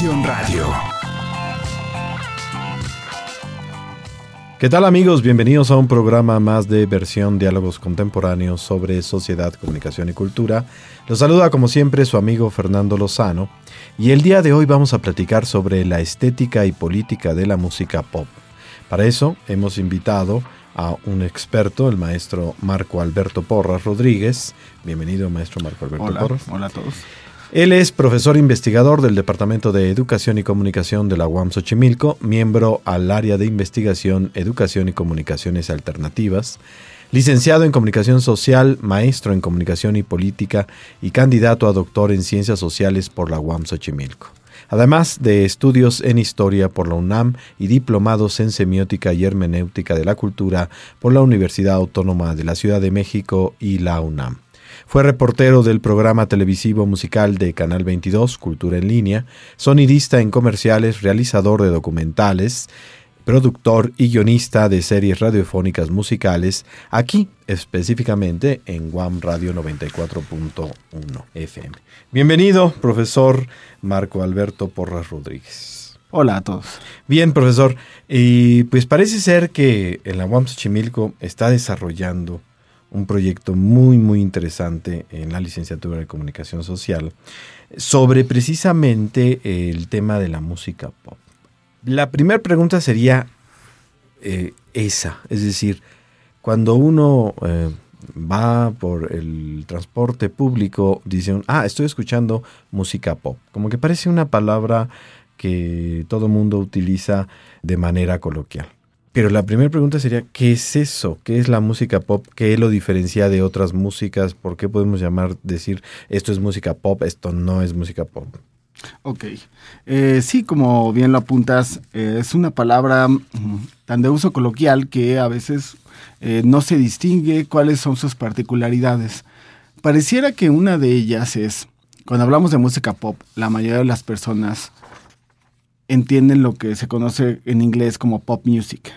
Radio. ¿Qué tal amigos? Bienvenidos a un programa más de versión Diálogos Contemporáneos sobre Sociedad, Comunicación y Cultura. Los saluda como siempre su amigo Fernando Lozano y el día de hoy vamos a platicar sobre la estética y política de la música pop. Para eso hemos invitado a un experto, el maestro Marco Alberto Porras Rodríguez. Bienvenido maestro Marco Alberto hola, Porras. Hola a todos. Él es profesor investigador del Departamento de Educación y Comunicación de la UAM Xochimilco, miembro al área de investigación, educación y comunicaciones alternativas, licenciado en comunicación social, maestro en comunicación y política y candidato a doctor en ciencias sociales por la UAM Xochimilco. Además de estudios en historia por la UNAM y diplomados en semiótica y hermenéutica de la cultura por la Universidad Autónoma de la Ciudad de México y la UNAM. Fue reportero del programa televisivo musical de Canal 22, Cultura en Línea, sonidista en comerciales, realizador de documentales, productor y guionista de series radiofónicas musicales, aquí específicamente en WAM Radio 94.1 FM. Bienvenido, profesor Marco Alberto Porras Rodríguez. Hola a todos. Bien, profesor. Y pues parece ser que en la UAM Xochimilco está desarrollando un proyecto muy, muy interesante en la licenciatura de comunicación social sobre precisamente el tema de la música pop. La primera pregunta sería eh, esa, es decir, cuando uno eh, va por el transporte público, dicen, ah, estoy escuchando música pop, como que parece una palabra que todo mundo utiliza de manera coloquial. Pero la primera pregunta sería, ¿qué es eso? ¿Qué es la música pop? ¿Qué lo diferencia de otras músicas? ¿Por qué podemos llamar, decir, esto es música pop, esto no es música pop? Ok. Eh, sí, como bien lo apuntas, eh, es una palabra mm, tan de uso coloquial que a veces eh, no se distingue cuáles son sus particularidades. Pareciera que una de ellas es, cuando hablamos de música pop, la mayoría de las personas entienden lo que se conoce en inglés como pop music,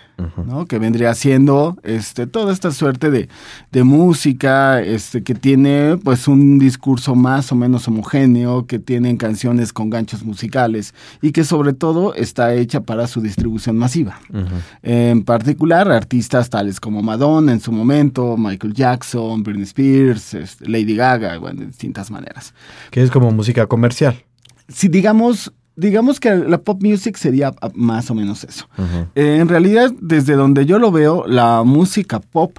¿no? Que vendría siendo este, toda esta suerte de, de, música este, que tiene pues un discurso más o menos homogéneo, que tienen canciones con ganchos musicales y que sobre todo está hecha para su distribución masiva. En particular, artistas tales como Madonna en su momento, Michael Jackson, Britney Spears, este, Lady Gaga, bueno, de distintas maneras. Que es como música comercial. Si digamos digamos que la pop music sería más o menos eso. Uh -huh. eh, en realidad, desde donde yo lo veo, la música pop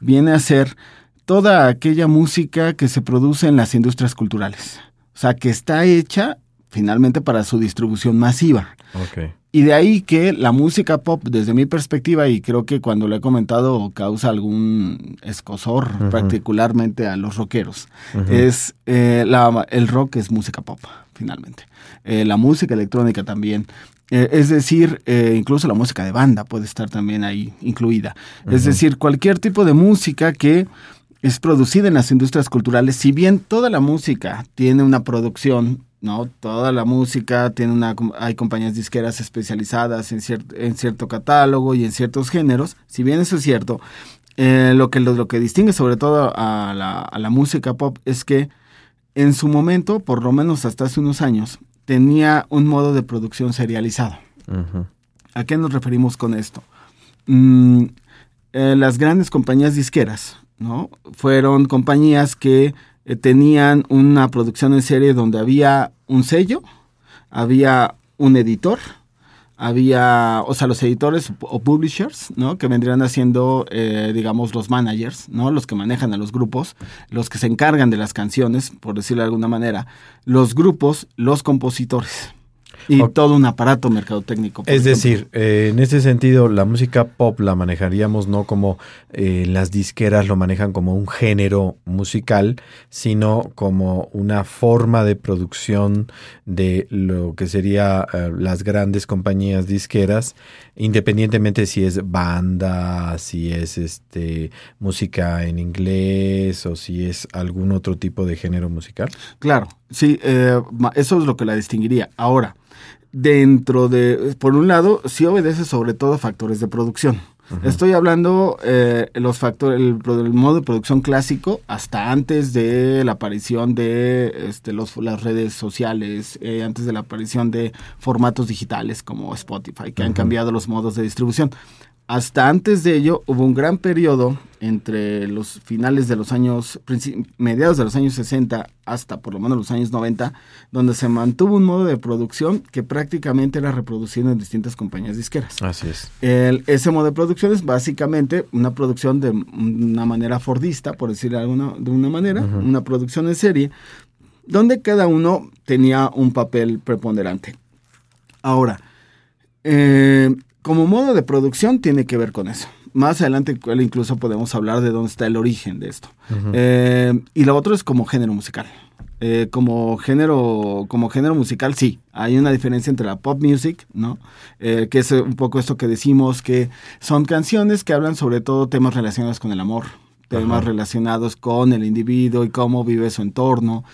viene a ser toda aquella música que se produce en las industrias culturales. O sea, que está hecha finalmente para su distribución masiva. Okay. Y de ahí que la música pop, desde mi perspectiva, y creo que cuando lo he comentado causa algún escosor, uh -huh. particularmente a los rockeros, uh -huh. es eh, la, el rock es música pop, finalmente. Eh, la música electrónica también. Eh, es decir, incluso la música de banda puede estar también ahí incluida. Uh -huh. Es decir, cualquier tipo de música que es producida en las industrias culturales, si bien toda la música tiene una producción ¿no? Toda la música tiene una, hay compañías disqueras especializadas en, cier, en cierto catálogo y en ciertos géneros. Si bien eso es cierto, eh, lo, que, lo, lo, que distingue sobre todo a la, a la música pop es que en su momento, por lo menos hasta hace unos años, tenía un modo de producción serializado. Uh -huh. ¿A qué nos referimos con esto? Mm, eh, las grandes compañías disqueras, ¿no? Fueron compañías que eh, tenían una producción en serie donde había un sello, había un editor, había, o sea, los editores o publishers, ¿no? Que vendrían haciendo, eh, digamos, los managers, ¿no? Los que manejan a los grupos, los que se encargan de las canciones, por decirlo de alguna manera, los grupos, los compositores y okay. todo un aparato mercadotécnico. Es ejemplo. decir, eh, en ese sentido, la música pop la manejaríamos no como eh, las disqueras lo manejan como un género musical, sino como una forma de producción de lo que sería eh, las grandes compañías disqueras, independientemente si es banda, si es este música en inglés o si es algún otro tipo de género musical. Claro, sí, eh, eso es lo que la distinguiría. Ahora, dentro de, por un lado, sí obedece sobre todo a factores de producción. Estoy hablando eh, los factores, el, modo de producción clásico hasta antes de la aparición de este, los, las redes sociales, eh, antes de la aparición de formatos digitales como Spotify, que han cambiado los modos de distribución hasta antes de ello hubo un gran periodo entre los finales de los años, mediados de los años 60 hasta por lo menos los años 90, donde se mantuvo un modo de producción que prácticamente era reproducido en distintas compañías disqueras. Así es. ese modo de producción es básicamente una producción de una manera fordista, por decirlo de, alguna, de una manera, una producción en serie, donde cada uno tenía un papel preponderante. Ahora, eh, como modo de producción tiene que ver con eso. Más adelante incluso podemos hablar de dónde está el origen de esto. Eh, y lo otro es como género musical. Eh, como género como género musical sí hay una diferencia entre la pop music no eh, que es un poco esto que decimos que son canciones que hablan sobre todo temas relacionados con el amor temas relacionados con el individuo y cómo vive su entorno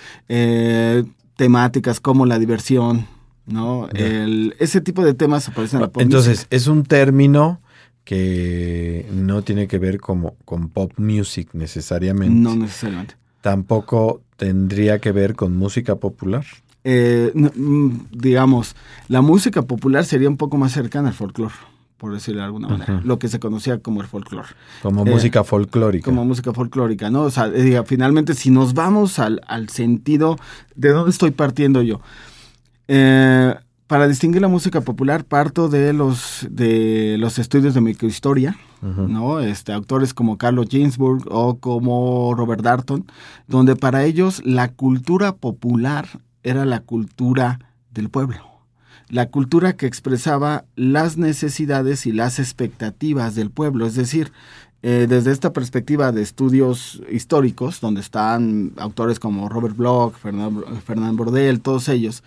temáticas como la diversión ¿no? El, ese tipo de temas aparecen en la pop Entonces, es un término que no tiene que ver como, con pop music necesariamente. No necesariamente. Tampoco tendría que ver con música popular. Eh, mm, digamos, la música popular sería un poco más cercana al folclore por decirlo de alguna manera, lo que se conocía como el folclore. Como música folclórica. Como música folclórica, ¿no? O sea, eh, finalmente, si nos vamos al, al, sentido de dónde estoy partiendo yo, eh, para distinguir la música popular parto de los de los estudios de microhistoria, ¿no? Este, autores como Carlos Ginsburg o como Robert Darton, donde para ellos la cultura popular era la cultura del pueblo, la cultura que expresaba las necesidades y las expectativas del pueblo, es decir, eh, desde esta perspectiva de estudios históricos, donde están autores como Robert Bloch, Fernand, Fernand Bordel, todos ellos,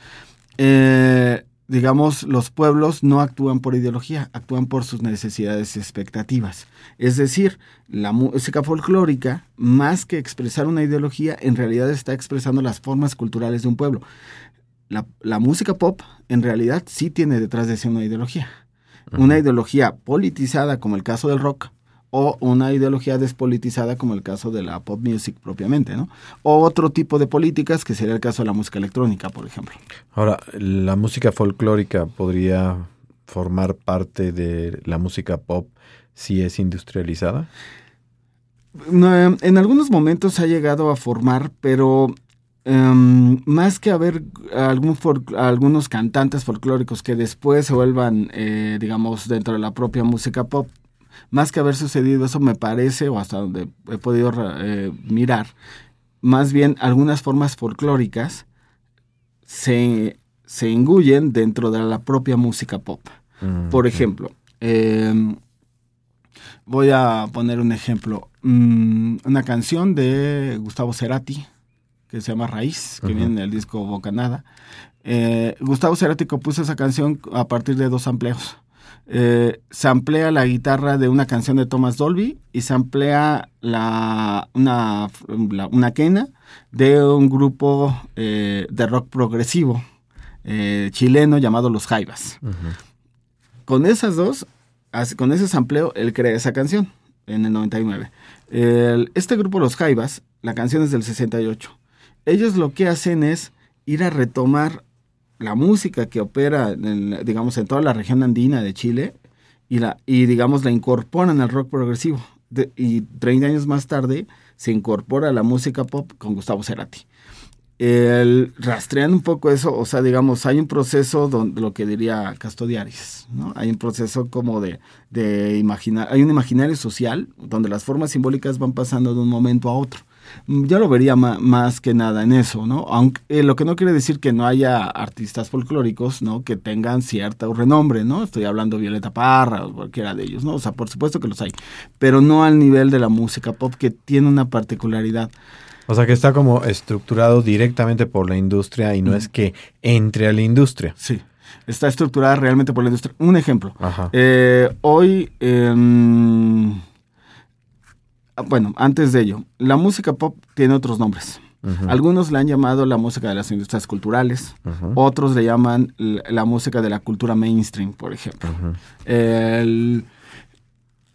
eh, digamos, los pueblos no actúan por ideología, actúan por sus necesidades y expectativas. Es decir, la música folclórica, más que expresar una ideología, en realidad está expresando las formas culturales de un pueblo. La, la música pop, en realidad, sí tiene detrás de sí una ideología. Una ideología politizada, como el caso del rock, o una ideología despolitizada como el caso de la pop music propiamente, ¿no? O otro tipo de políticas que sería el caso de la música electrónica, por ejemplo. Ahora, ¿la música folclórica podría formar parte de la música pop si es industrializada? en algunos momentos ha llegado a formar, pero em, más que haber algún algunos cantantes folclóricos que después se vuelvan, eh, digamos, dentro de la propia música pop, más que haber sucedido eso, me parece, o hasta donde he podido eh, mirar, más bien algunas formas folclóricas se, se engullen dentro de la propia música pop. Mm, Por ejemplo, em, voy a poner un ejemplo. Mm, una canción de Gustavo Cerati, que se llama Raíz, que viene en el disco Bocanada. Eh, Gustavo Cerati compuso esa canción a partir de dos amplios eh, se amplía la guitarra de una canción de Thomas Dolby y se amplía la, una, una quena de un grupo eh, de rock progresivo eh, chileno llamado Los Jaivas. Con esas dos, con ese sampleo, él crea esa canción en el 99. este grupo Los Jaivas, la canción es del 68. Ellos lo que hacen es ir a retomar la música que opera, en, digamos, en toda la región andina de Chile y, la, y digamos, la incorporan al rock progresivo. y 30 años más tarde se incorpora la música pop con Gustavo Cerati. El, rastreando un poco eso, o sea, digamos, hay un proceso donde lo que diría Castodiaris, ¿no? Hay un proceso como de, de imaginar, hay un imaginario social donde las formas simbólicas van pasando de un momento a otro yo lo vería más que nada en eso, ¿no? Aunque eh, lo que no quiere decir que no haya artistas folclóricos, ¿no? Que tengan cierto renombre, ¿no? Estoy hablando de Violeta Parra o cualquiera de ellos, ¿no? O sea, por supuesto que los hay, pero no al nivel de la música pop que tiene una particularidad. O sea, que está como estructurado directamente por la industria y no es que entre a la industria. Sí está estructurada realmente por la industria. Un ejemplo. Eh, hoy, eh, bueno, antes de ello, la música pop tiene otros nombres. Algunos le han llamado la música de las industrias culturales, otros le llaman la música de la cultura mainstream, por ejemplo.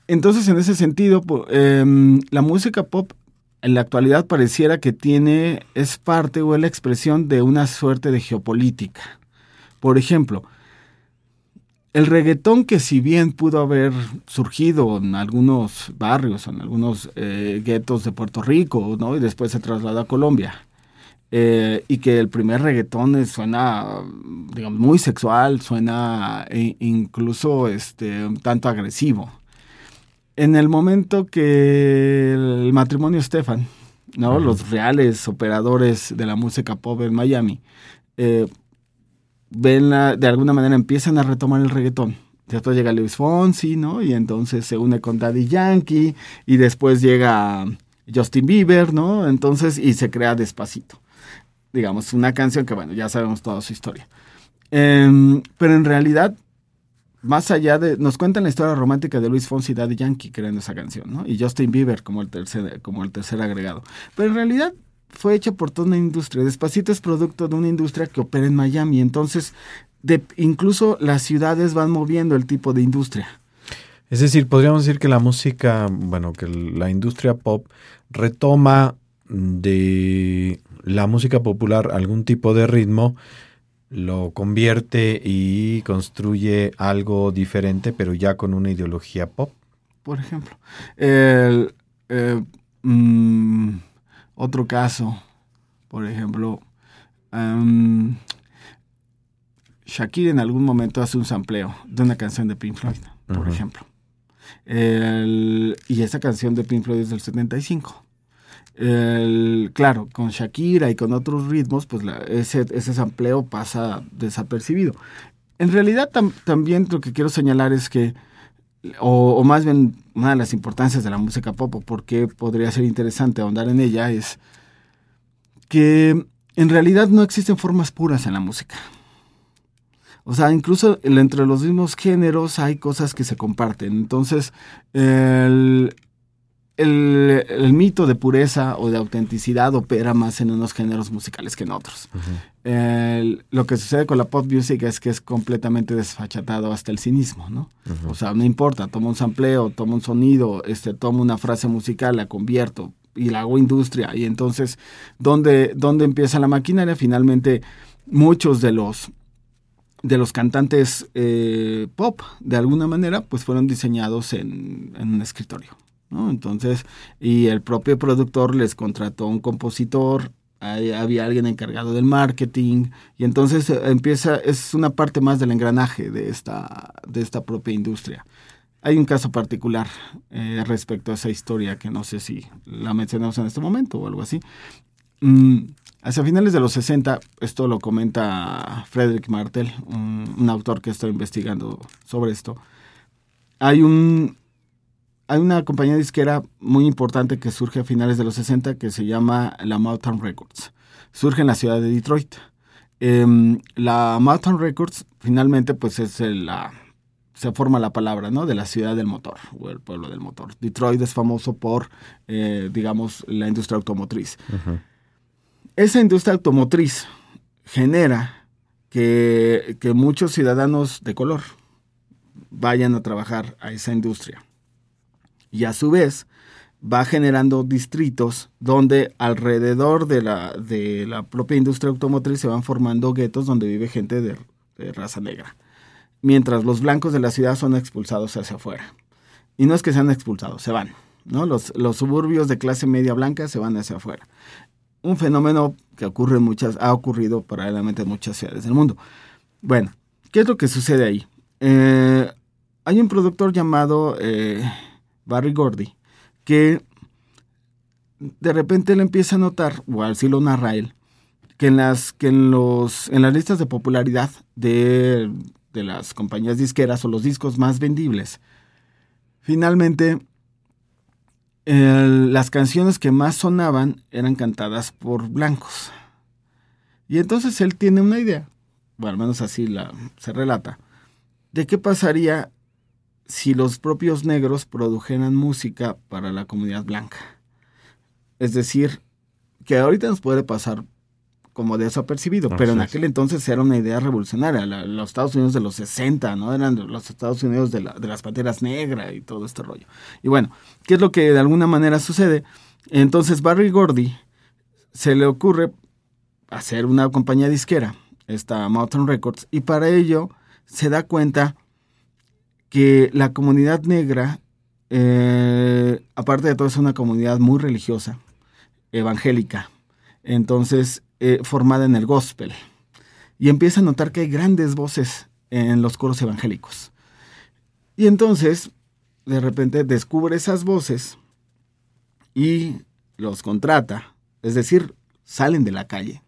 Entonces, en ese sentido, em, la música pop en la actualidad pareciera que tiene, es parte o es la expresión de una suerte de geopolítica. Por ejemplo, el reggaetón que si bien pudo haber surgido en algunos barrios, en algunos eh, guetos de Puerto Rico, ¿no? Y después se trasladó a Colombia. Eh, y que el primer reggaetón suena, digamos, muy sexual, suena e incluso este, un tanto agresivo en el momento que el matrimonio Stefan, ¿no? Los reales operadores de la música pop en Miami, eh, ven de alguna manera empiezan a retomar el reggaetón. Después llega Luis Fonsi, ¿no? Y entonces se une con Daddy Yankee y después llega Justin Bieber, ¿no? Entonces, y se crea Despacito. Digamos, una canción que, bueno, ya sabemos toda su historia. Em, pero en realidad más allá de, nos cuentan la historia romántica de Luis Fonsi y Daddy Yankee creando esa canción, ¿no? Y Justin Bieber como el tercer, como el tercer agregado. Pero en realidad fue hecha por toda una industria. Despacito es producto de una industria que opera en Miami. Entonces, de, incluso las ciudades van moviendo el tipo de industria. Es decir, podríamos decir que la música, bueno, que la industria pop retoma de la música popular algún tipo de ritmo lo convierte y construye algo diferente, pero ya con una ideología pop. Por ejemplo, el, eh, mm, otro caso, por ejemplo, um, Shakira en algún momento hace un sampleo de una canción de Pink Floyd, por ejemplo. y esa canción de Pink Floyd es del 75 el, claro, con Shakira y con otros ritmos, pues ese, ese sampleo pasa desapercibido. En realidad también lo que quiero señalar es que, o, más bien una de las importancias de la música pop, o por qué podría ser interesante ahondar en ella, es que en realidad no existen formas puras en la música. O sea, incluso entre los mismos géneros hay cosas que se comparten. Entonces, el, el, mito de pureza o de autenticidad opera más en unos géneros musicales que en otros. lo que sucede con la pop music es que es completamente desfachatado hasta el cinismo, ¿no? O sea, no importa, tomo un sampleo, tomo un sonido, este, tomo una frase musical, la convierto y la hago industria. Y entonces, ¿dónde, dónde empieza la maquinaria? Finalmente, muchos de los de los cantantes eh, pop, de alguna manera, pues fueron diseñados en un escritorio. Entonces, y el propio productor les contrató un compositor, había alguien encargado del marketing, y entonces eh, empieza, es una parte más del engranaje de esta, de esta propia industria. Hay un caso particular eh, respecto a esa historia que no sé si la mencionamos en este momento o algo así. Mm, hacia finales de los 60, esto lo comenta Frederick Martel, un autor que está investigando sobre esto. Hay un, hay una compañía disquera muy importante que surge a finales de los 60 que se llama la Mountain Records. Surge en la ciudad de Detroit. Em, la Mountain Records finalmente pues es la se forma la palabra, ¿no? De la ciudad del motor o el pueblo del motor. Detroit es famoso por, eh, digamos, la industria automotriz. Esa industria automotriz genera que, que muchos ciudadanos de color vayan a trabajar a esa industria y a su vez va generando distritos donde alrededor de la, de la propia industria automotriz se van formando guetos donde vive gente de, raza negra, mientras los blancos de la ciudad son expulsados hacia afuera. Y no es que sean expulsados, se van. ¿no? Los, los suburbios de clase media blanca se van hacia afuera. Un fenómeno que ocurre en muchas, ha ocurrido paralelamente en muchas ciudades del mundo. Bueno, ¿qué es lo que sucede ahí? Eh, hay un productor llamado eh, Barry Gordy, que de repente le empieza a notar, o así lo narra él, que en las, que en los, en las listas de popularidad de, de las compañías disqueras o los discos más vendibles, finalmente las canciones que más sonaban eran cantadas por blancos. Y entonces él tiene una idea, o al menos así la, se relata, de qué pasaría si los propios negros produjeran música para la comunidad blanca. Es decir, que ahorita nos puede pasar como desapercibido, pero en aquel entonces era una idea revolucionaria. los Estados Unidos de los 60, ¿no? Eran los Estados Unidos de, de las panteras negras y todo este rollo. Y bueno, ¿qué es lo que de alguna manera sucede? Entonces Barry Gordy se le ocurre hacer una compañía disquera, esta Mountain Records, y para ello se da cuenta que la comunidad negra, eh, aparte de todo, es una comunidad muy religiosa, evangélica, entonces eh, formada en el gospel, y empieza a notar que hay grandes voces en los coros evangélicos. Y entonces, de repente, descubre esas voces y los contrata, es decir, salen de la calle.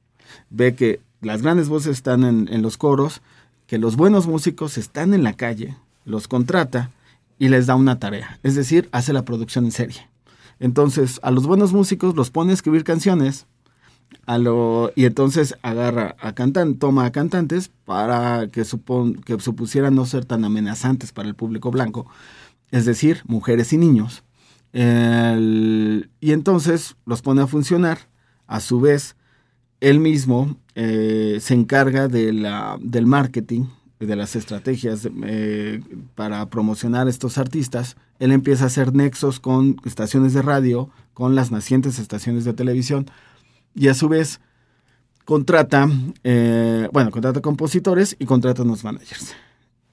Ve que las grandes voces están en, los coros, que los buenos músicos están en la calle, los contrata y les da una tarea, es decir, hace la producción en serie. Entonces, a los buenos músicos los pone a escribir canciones, a lo, y entonces agarra a cantan, toma a cantantes para que, supon, que supusieran no ser tan amenazantes para el público blanco, es decir, mujeres y niños. y entonces los pone a funcionar. A su vez, él mismo eh, se encarga de la, del marketing, de las estrategias eh, para promocionar estos artistas. Él empieza a hacer nexos con estaciones de radio, con las nacientes estaciones de televisión y a su vez contrata, eh, bueno, contrata compositores y contrata unos managers.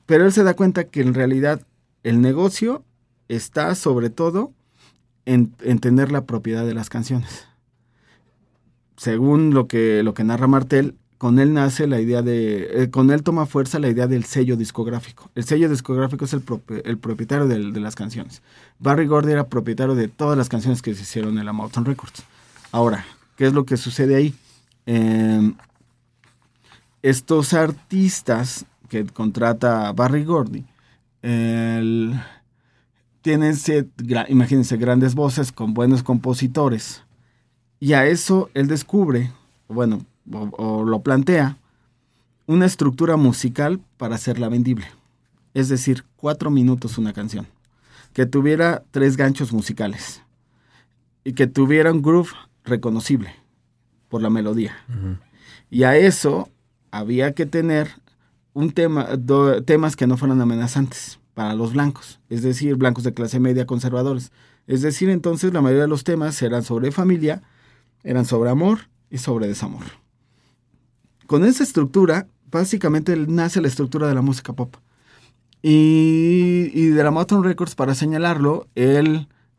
Pero él se da cuenta que en realidad el negocio está sobre todo en, en tener la propiedad de las canciones según lo que, lo que narra Martel, con él nace la idea de, eh, con él toma fuerza la idea del sello discográfico. El sello discográfico es el, el propietario de, las canciones. Barry Gordy era propietario de todas las canciones que se hicieron en la Mountain Records. Ahora, ¿qué es lo que sucede ahí? Em, estos artistas que contrata Barry Gordy, tienen, imagínense, grandes voces con buenos compositores y a eso él descubre, bueno, o, lo plantea, una estructura musical para hacerla vendible. Es decir, cuatro minutos una canción. Que tuviera tres ganchos musicales. Y que tuviera un groove reconocible por la melodía. Y a eso había que tener un tema, temas que no fueran amenazantes para los blancos, es decir, blancos de clase media conservadores. Es decir, entonces la mayoría de los temas eran sobre familia, eran sobre amor y sobre desamor. Con esa estructura, básicamente nace la estructura de la música pop. Y, de la Motown Records, para señalarlo,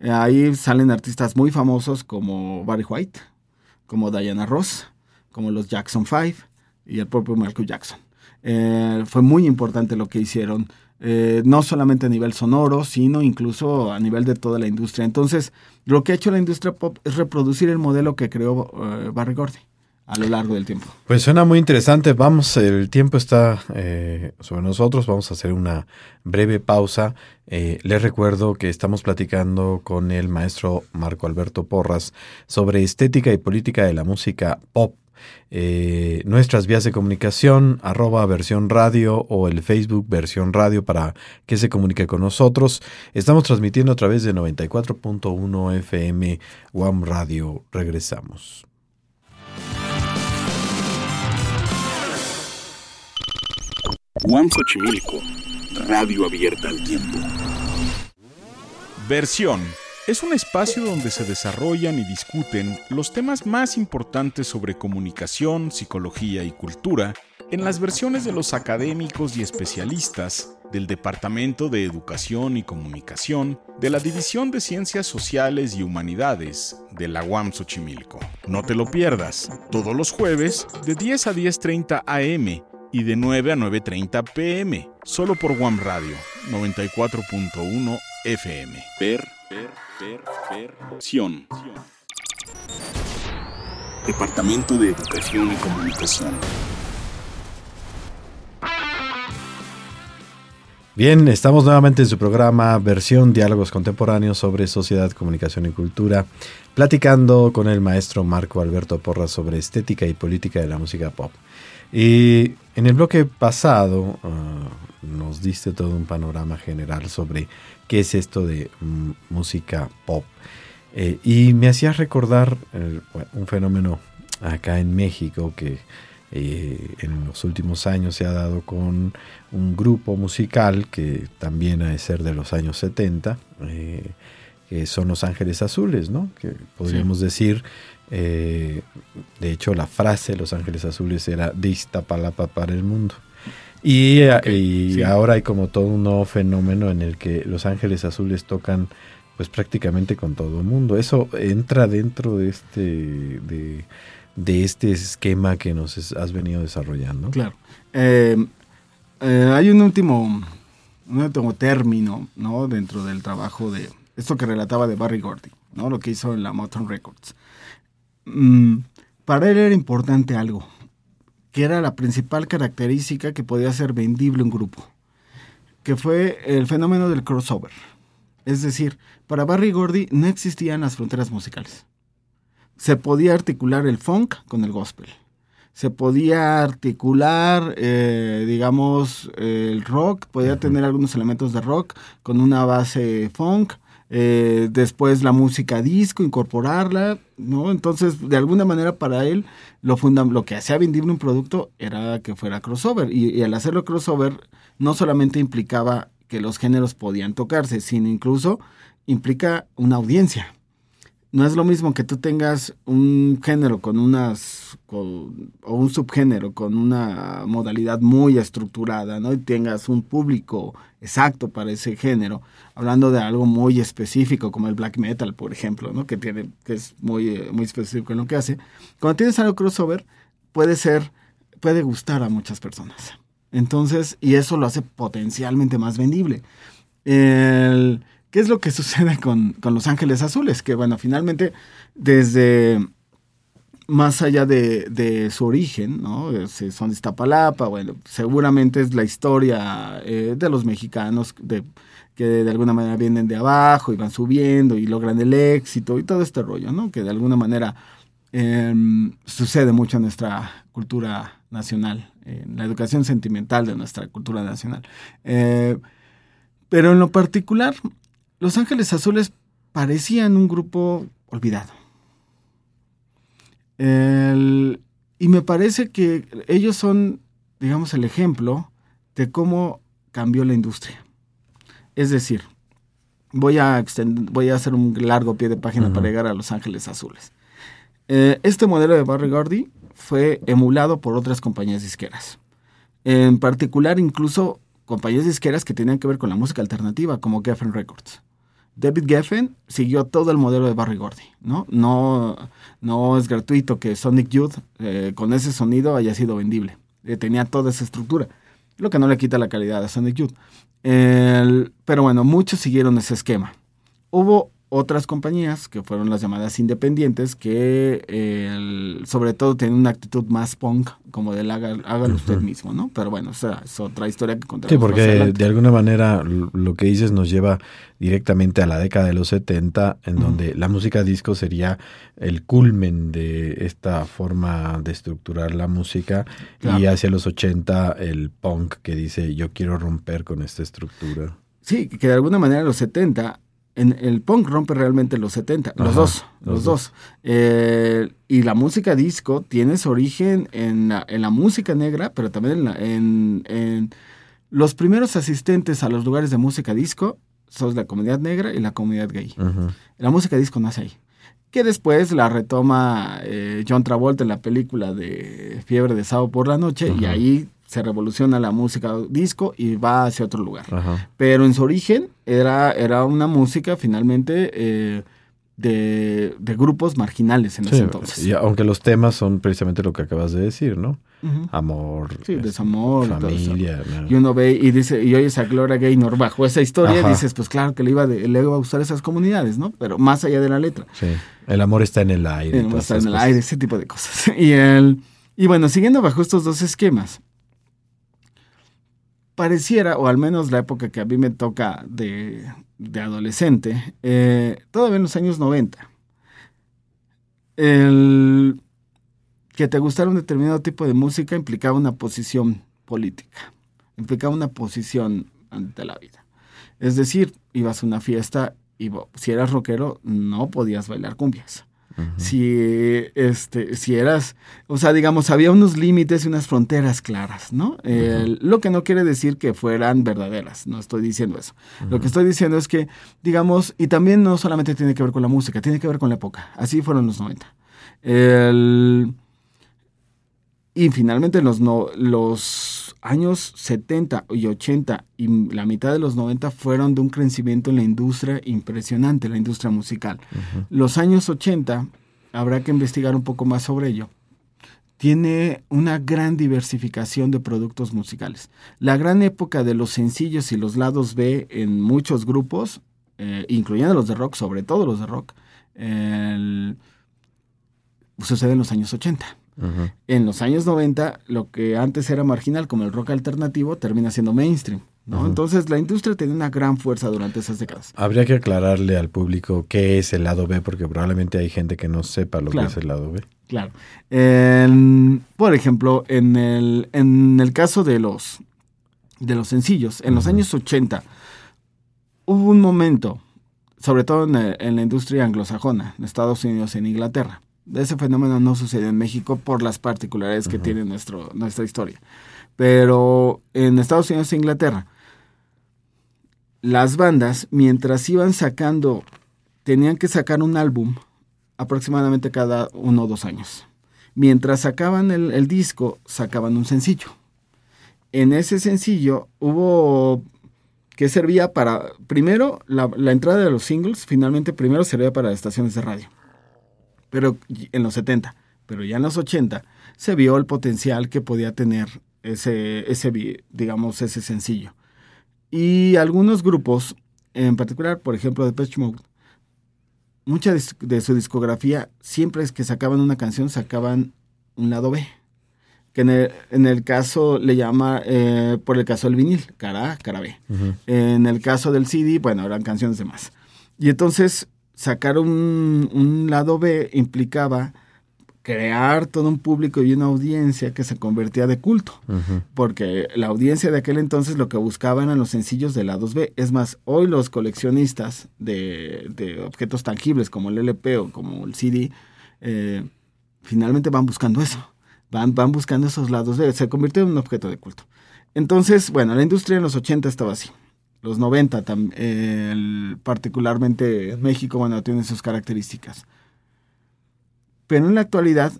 ahí salen artistas muy famosos como Barry White, como Diana Ross, como los Jackson Five y el propio Michael Jackson. Eh, fue muy importante lo que hicieron eh, no solamente a nivel sonoro, sino incluso a nivel de toda la industria. Entonces, lo que ha hecho la industria pop es reproducir el modelo que creó eh, Barry Gordy a lo largo del tiempo. Pues suena muy interesante. Vamos, el tiempo está eh, sobre nosotros. Vamos a hacer una breve pausa. les recuerdo que estamos platicando con el maestro Marco Alberto Porras sobre estética y política de la música pop eh, nuestras vías de comunicación, arroba versión radio o el Facebook versión radio para que se comunique con nosotros. Estamos transmitiendo a través de 94.1 FM WAM Radio. Regresamos. WAM Xochimilco, radio abierta al tiempo. Versión es un espacio donde se desarrollan y discuten los temas más importantes sobre comunicación, psicología y cultura en las versiones de los académicos y especialistas del Departamento de Educación y Comunicación de la División de Ciencias Sociales y Humanidades de la UAM Xochimilco. No te lo pierdas, todos los jueves de 10 a 10.30 am y de 9 a 9.30 pm, solo por UAM Radio 94.1 FM. Per Versión. Departamento de Educación y Comunicación. Bien, estamos nuevamente en su programa Versión Diálogos Contemporáneos sobre Sociedad, Comunicación y Cultura, platicando con el maestro Marco Alberto Porras sobre estética y política de la música pop. Y en el bloque pasado ah, nos diste todo un panorama general sobre qué es esto de música pop. Eh, y me hacía recordar un fenómeno acá en México que eh, en los últimos años se ha dado con un grupo musical que también ha de ser de los años 70, eh, que son Los Ángeles Azules, ¿no? Que podríamos decir, eh, de hecho la frase Los Ángeles Azules era de Iztapalapa para el mundo. Y, ahora hay como todo un nuevo fenómeno en el que Los Ángeles Azules tocan pues prácticamente con todo el mundo. Eso entra dentro de este, de, de este esquema que nos has venido desarrollando. Claro. Eh, eh, hay un último, un último término, ¿no? Dentro del trabajo de esto que relataba de Barry Gordy, ¿no? Lo que hizo en la Motown Records. Mm, para él era importante algo, que era la principal característica que podía ser vendible un grupo, que fue el fenómeno del crossover. Es decir, para Barry Gordy no existían las fronteras musicales. Se podía articular el funk con el gospel se podía articular, eh, digamos, el rock, podía tener algunos elementos de rock con una base funk, eh, después la música disco, incorporarla, ¿no? Entonces, de alguna manera para él, lo, lo que hacía vendible un producto era que fuera crossover, y, y al hacerlo crossover no solamente implicaba que los géneros podían tocarse, sino incluso implica una audiencia no es lo mismo que tú tengas un género con unas o un subgénero con una modalidad muy estructurada, ¿no? Y tengas un público exacto para ese género, hablando de algo muy específico como el black metal, por ejemplo, ¿no? Que tiene que es muy eh, muy específico en lo que hace. Cuando tienes algo crossover, puede ser puede gustar a muchas personas. Entonces, y eso lo hace potencialmente más vendible. El ¿Qué es lo que sucede con, Los Ángeles Azules? Que bueno, finalmente desde más allá de, su origen, ¿no? Son de Iztapalapa, bueno, seguramente es la historia eh, de los mexicanos de, que de alguna manera vienen de abajo y van subiendo y logran el éxito y todo este rollo, ¿no? Que de alguna manera em, sucede mucho en nuestra cultura nacional, en la educación sentimental de nuestra cultura nacional. Eh, pero en lo particular, los Ángeles Azules parecían un grupo olvidado. y me parece que ellos son, digamos, el ejemplo de cómo cambió la industria. Es decir, voy a, voy a hacer un largo pie de página para llegar a Los Ángeles Azules. Eh, este modelo de Barry Gordy fue emulado por otras compañías disqueras. En particular, incluso compañías disqueras que tenían que ver con la música alternativa, como Geffen Records. David Geffen siguió todo el modelo de Barry Gordy, ¿no? No, no es gratuito que Sonic Youth eh, con ese sonido haya sido vendible. Eh, tenía toda esa estructura, lo que no le quita la calidad a Sonic Youth. pero bueno, muchos siguieron ese esquema. Hubo otras compañías, que fueron las llamadas independientes, que sobre todo tienen una actitud más punk, como del hágalo usted mismo, ¿no? Pero bueno, esa es otra historia que contaremos. Sí, porque de alguna manera lo que dices nos lleva directamente a la década de los 70, en donde la música disco sería el culmen de esta forma de estructurar la música, y hacia los 80 el punk que dice yo quiero romper con esta estructura. Sí, que de alguna manera los 70 en el punk rompe realmente los 70, los dos, los, dos. Eh, y la música disco tiene su origen en la, música negra, pero también en, en, los primeros asistentes a los lugares de música disco son la comunidad negra y la comunidad gay. La música disco nace ahí. Que después la retoma eh, John Travolta en la película de Fiebre de Sábado por la Noche y ahí se revoluciona la música disco y va hacia otro lugar. Pero en su origen era, era una música finalmente eh, de, grupos marginales en ese entonces. Y aunque los temas son precisamente lo que acabas de decir, ¿no? Amor, sí, este, desamor, familia. Y, uno ve y dice, y oyes a Gloria Gaynor bajo esa historia y dices, pues claro que le iba, le iba a gustar esas comunidades, ¿no? Pero más allá de la letra. Sí, el amor está en el aire. El amor está en el aire, ese tipo de cosas. Y, el, y bueno, siguiendo bajo estos dos esquemas, pareciera, o al menos la época que a mí me toca de, adolescente, eh, todavía en los años 90, el que te gustara un determinado tipo de música implicaba una posición política, implicaba una posición ante la vida. Es decir, ibas a una fiesta y si eras rockero no podías bailar cumbias. Si, este, si eras, o sea, digamos, había unos límites y unas fronteras claras, ¿no? lo que no quiere decir que fueran verdaderas, no estoy diciendo eso. Lo que estoy diciendo es que, digamos, y también no solamente tiene que ver con la música, tiene que ver con la época. Así fueron los 90. y finalmente los, no, los años 70 y 80 y la mitad de los 90 fueron de un crecimiento en la industria impresionante, la industria musical. Los años 80, habrá que investigar un poco más sobre ello, tiene una gran diversificación de productos musicales. La gran época de los sencillos y los lados B en muchos grupos, eh, incluyendo los de rock, sobre todo los de rock, sucede en los años 80. En los años 90, lo que antes era marginal como el rock alternativo termina siendo mainstream. ¿no? Entonces la industria tiene una gran fuerza durante esas décadas. Habría que aclararle al público qué es el lado B, porque probablemente hay gente que no sepa lo que es el lado B. Claro. por ejemplo, en el, en el caso de los, de los sencillos, en los años 80 hubo un momento, sobre todo en, en la industria anglosajona, en Estados Unidos y en Inglaterra, ese fenómeno no sucede en México por las particularidades que tiene nuestro, nuestra historia. Pero en Estados Unidos e Inglaterra, las bandas, mientras iban sacando, tenían que sacar un álbum aproximadamente cada uno o dos años. Mientras sacaban el, disco, sacaban un sencillo. En ese sencillo hubo que servía para, primero, la, la entrada de los singles, finalmente primero servía para estaciones de radio pero en los 70, pero ya en los 80 se vio el potencial que podía tener ese, ese digamos, ese sencillo. Y algunos grupos, en particular, por ejemplo, de Pitch Mode, mucha de su discografía, siempre es que sacaban una canción, sacaban un lado B. Que en el, caso le llama, eh, por el caso del vinil, cara A, cara B. En el caso del CD, bueno, eran canciones de más. Y entonces sacar un, lado B implicaba crear todo un público y una audiencia que se convertía de culto, porque la audiencia de aquel entonces lo que buscaban eran los sencillos de lados B. Es más, hoy los coleccionistas de, objetos tangibles como el LP o como el CD, eh, finalmente van buscando eso, van, van buscando esos lados B, se convirtió en un objeto de culto. Entonces, bueno, la industria en los 80 estaba así los 90, particularmente en México, bueno, tiene sus características. Pero en la actualidad,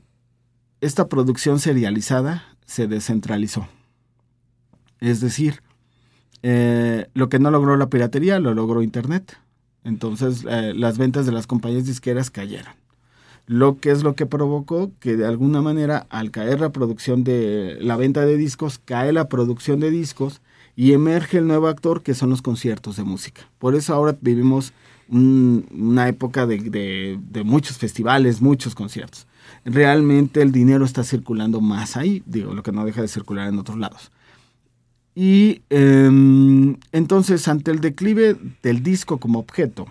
esta producción serializada se descentralizó. Es decir, eh, lo que no logró la piratería lo logró Internet. Entonces eh, las ventas de las compañías disqueras cayeron. Lo que es lo que provocó que de alguna manera al caer la producción de la venta de discos, cae la producción de discos y emerge el nuevo actor que son los conciertos de música. Por eso ahora vivimos una época de, muchos festivales, muchos conciertos. Realmente el dinero está circulando más ahí, digo, lo que no deja de circular en otros lados. Y em, entonces, ante el declive del disco como objeto,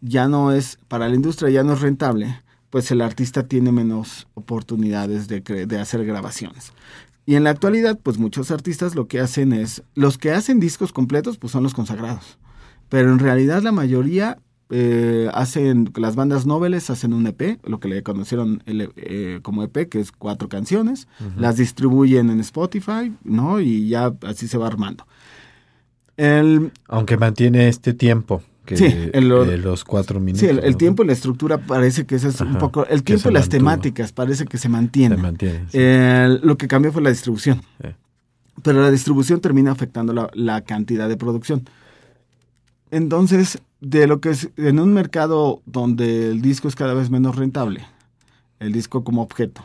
ya no es, para la industria ya no es rentable, pues el artista tiene menos oportunidades de, de hacer grabaciones. Y en la actualidad, pues muchos artistas lo que hacen es, los que hacen discos completos, pues son los consagrados. Pero en realidad la mayoría eh, hacen, las bandas noveles hacen un EP, lo que le conocieron eh, como EP, que es cuatro canciones, las distribuyen en Spotify, ¿no? Y ya así se va armando. Aunque mantiene este tiempo sí, los cuatro minutos. Sí, el, tiempo y la estructura parece que es un poco... El tiempo y las temáticas parece que se mantienen. Se mantiene, lo que cambia fue la distribución. Pero la distribución termina afectando la, cantidad de producción. Entonces, de lo que es en un mercado donde el disco es cada vez menos rentable, el disco como objeto,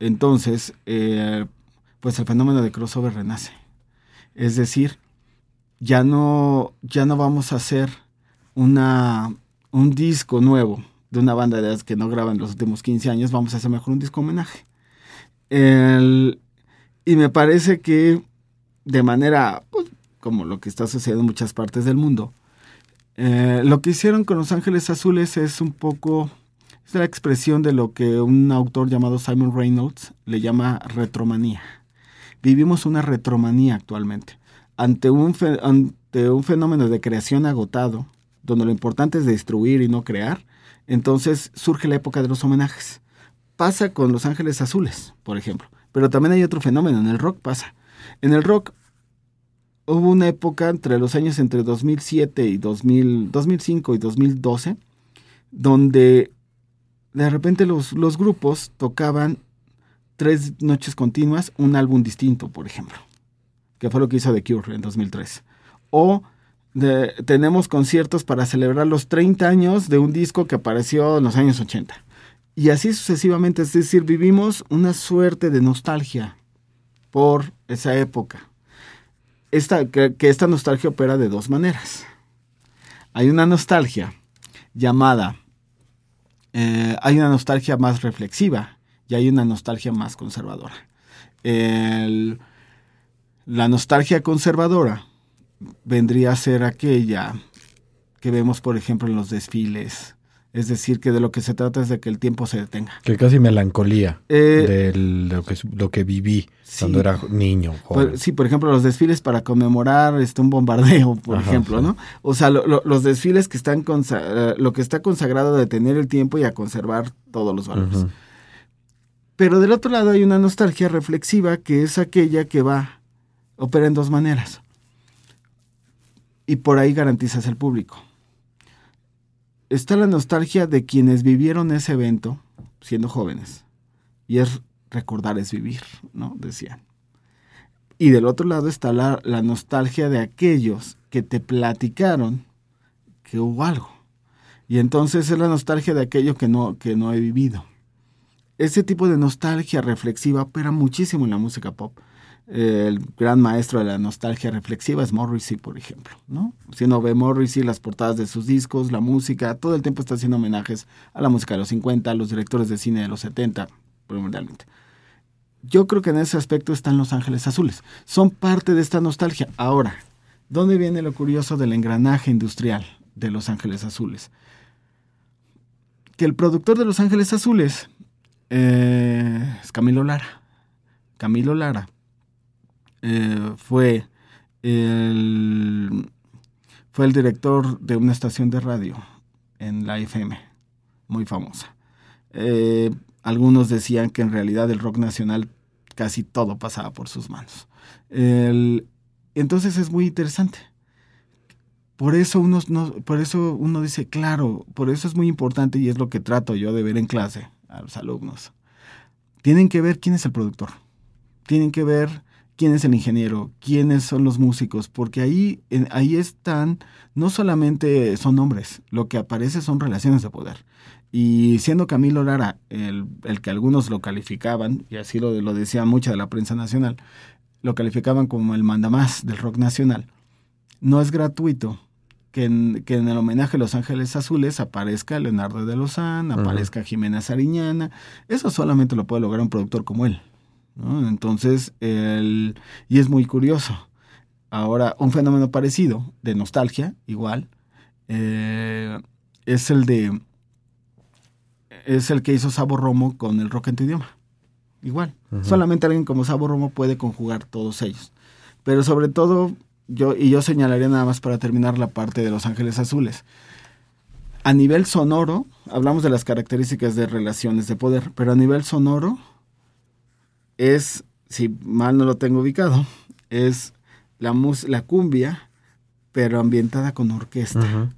entonces, eh, pues el fenómeno de crossover renace. Es decir, ya no, ya no vamos a hacer una, un disco nuevo de una banda de que no graba en los últimos 15 años, vamos a hacer mejor un disco homenaje. y me parece que de manera, pues, como lo que está sucediendo en muchas partes del mundo, eh, lo que hicieron con Los Ángeles Azules es un poco, es la expresión de lo que un autor llamado Simon Reynolds le llama retromanía. Vivimos una retromanía actualmente. Ante un, ante un fenómeno de creación agotado, donde lo importante es destruir y no crear, Entonces surge la época de los homenajes. Pasa con Los Ángeles Azules, por ejemplo. Pero también hay otro fenómeno, en el rock pasa. En el rock hubo una época entre los años entre 2007 y 2005 y 2012, donde de repente los, los grupos tocaban tres noches continuas un álbum distinto, por ejemplo, que fue lo que hizo The Cure en 2003. O tenemos conciertos para celebrar los 30 años de un disco que apareció en los años 80. Y así sucesivamente, es decir, vivimos una suerte de nostalgia por esa época. Esta, que, esta nostalgia opera de dos maneras. Hay una nostalgia llamada, eh, hay una nostalgia más reflexiva y hay una nostalgia más conservadora. La nostalgia conservadora vendría a ser aquella que vemos, por ejemplo, en los desfiles. Es decir, que de lo que se trata es de que el tiempo se detenga. Que casi melancolía eh, de lo que, lo que viví cuando era niño. Pues, sí, por ejemplo, los desfiles para conmemorar este, un bombardeo, por ejemplo, ¿no? O sea, los desfiles que están, lo que está consagrado a detener el tiempo y a conservar todos los valores. Pero del otro lado hay una nostalgia reflexiva que es aquella que va, opera en dos maneras y por ahí garantizas el público. Está la nostalgia de quienes vivieron ese evento siendo jóvenes. Y es recordar es vivir, ¿no? Decían. Y del otro lado está la, nostalgia de aquellos que te platicaron que hubo algo. Y entonces es la nostalgia de aquello que no, que no he vivido. Ese tipo de nostalgia reflexiva opera muchísimo en la música pop el gran maestro de la nostalgia reflexiva es Morrissey, por ejemplo, ¿no? Si uno ve Morrissey, las portadas de sus discos, la música, todo el tiempo está haciendo homenajes a la música de los 50, a los directores de cine de los 70, primordialmente. Yo creo que en ese aspecto están Los Ángeles Azules. Son parte de esta nostalgia. Ahora, ¿dónde viene lo curioso del engranaje industrial de Los Ángeles Azules? Que el productor de Los Ángeles Azules eh, es Camilo Lara. Camilo Lara eh, fue, el, fue el director de una estación de radio en la FM, muy famosa. Eh, algunos decían que en realidad el rock nacional casi todo pasaba por sus manos. entonces es muy interesante. Por eso, uno, por eso uno dice, claro, por eso es muy importante y es lo que trato yo de ver en clase a los alumnos. Tienen que ver quién es el productor. Tienen que ver quién es el ingeniero, quiénes son los músicos, porque ahí, ahí están, no solamente son nombres, lo que aparece son relaciones de poder. Y siendo Camilo Lara el, que algunos lo calificaban, y así lo, lo decía mucha de la prensa nacional, lo calificaban como el mandamás del rock nacional, no es gratuito que en, que en, el homenaje a Los Ángeles Azules aparezca Leonardo de Lozán, aparezca Jimena Sariñana. Eso solamente lo puede lograr un productor como él. Entonces, el, y es muy curioso. Ahora, un fenómeno parecido, de nostalgia, igual, eh, es el de es el que hizo Sabo Romo con el rock en tu idioma. Igual. Solamente alguien como Sabo Romo puede conjugar todos ellos. Pero sobre todo, yo, y yo señalaría nada más para terminar la parte de Los Ángeles Azules. A nivel sonoro, hablamos de las características de relaciones de poder, pero a nivel sonoro, es, si mal no lo tengo ubicado, es la, la cumbia, pero ambientada con orquesta.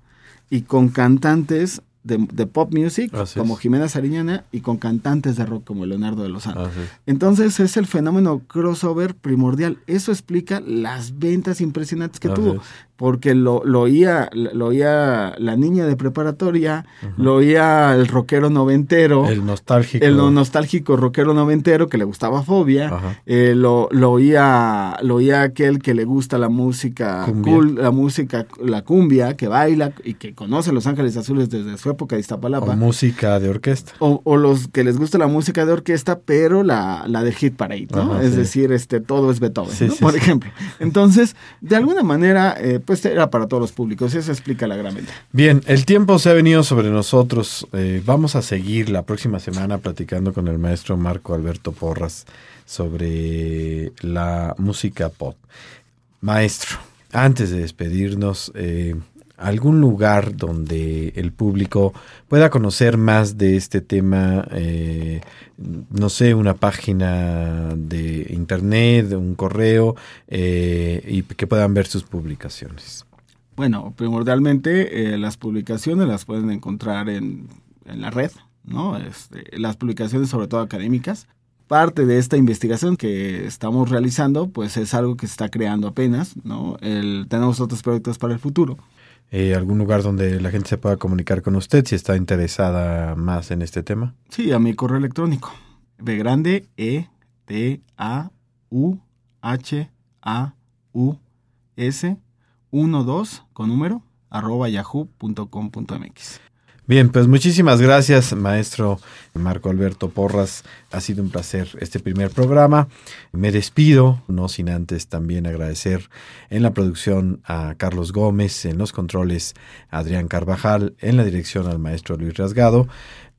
Y con cantantes de, pop music, como Jimena Sariñana, y con cantantes de rock como Leonardo de Lozano. Entonces es el fenómeno crossover primordial. Eso explica las ventas impresionantes que tuvo porque lo, lo, oía, lo oía la niña de preparatoria, lo oía el rockero noventero. El nostálgico. El nostálgico rockero noventero que le gustaba Fobia. Eh, lo, lo, oía, lo oía aquel que le gusta la música cool, la música, la cumbia, que baila y que conoce Los Ángeles Azules desde su época de Iztapalapa. O música de orquesta. O, o, los que les gusta la música de orquesta, pero la, la de hit parade, ¿no? es decir, este, todo es Beethoven, por ejemplo. Entonces, de alguna manera... Eh, pues era para todos los públicos. Eso explica la gran Bien, el tiempo se ha venido sobre nosotros. Eh, vamos a seguir la próxima semana platicando con el maestro Marco Alberto Porras sobre la música pop. Maestro, antes de despedirnos, eh, algún lugar donde el público pueda conocer más de este tema, eh, no sé, una página de internet, un correo, eh, y que puedan ver sus publicaciones. Bueno, primordialmente eh, las publicaciones las pueden encontrar en, en la red, ¿no? Este, las publicaciones sobre todo académicas. Parte de esta investigación que estamos realizando, pues es algo que se está creando apenas, ¿no? El, tenemos otros proyectos para el futuro. Eh, ¿Algún lugar donde la gente se pueda comunicar con usted si está interesada más en este tema? Sí, a mi correo electrónico. B grande E T A U H A U S 12 con número arroba yahoo.com.mx. Bien, pues muchísimas gracias, maestro Marco Alberto Porras. Ha sido un placer este primer programa. Me despido, no sin antes también agradecer en la producción a Carlos Gómez, en los controles a Adrián Carvajal, en la dirección al maestro Luis Rasgado.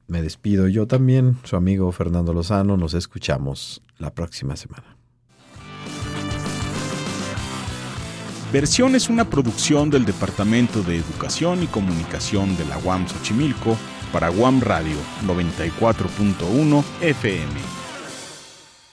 Me despido yo también, su amigo Fernando Lozano. Nos escuchamos la próxima semana. Versión es una producción del Departamento de Educación y Comunicación de la UAM Xochimilco para UAM Radio 94.1 FM.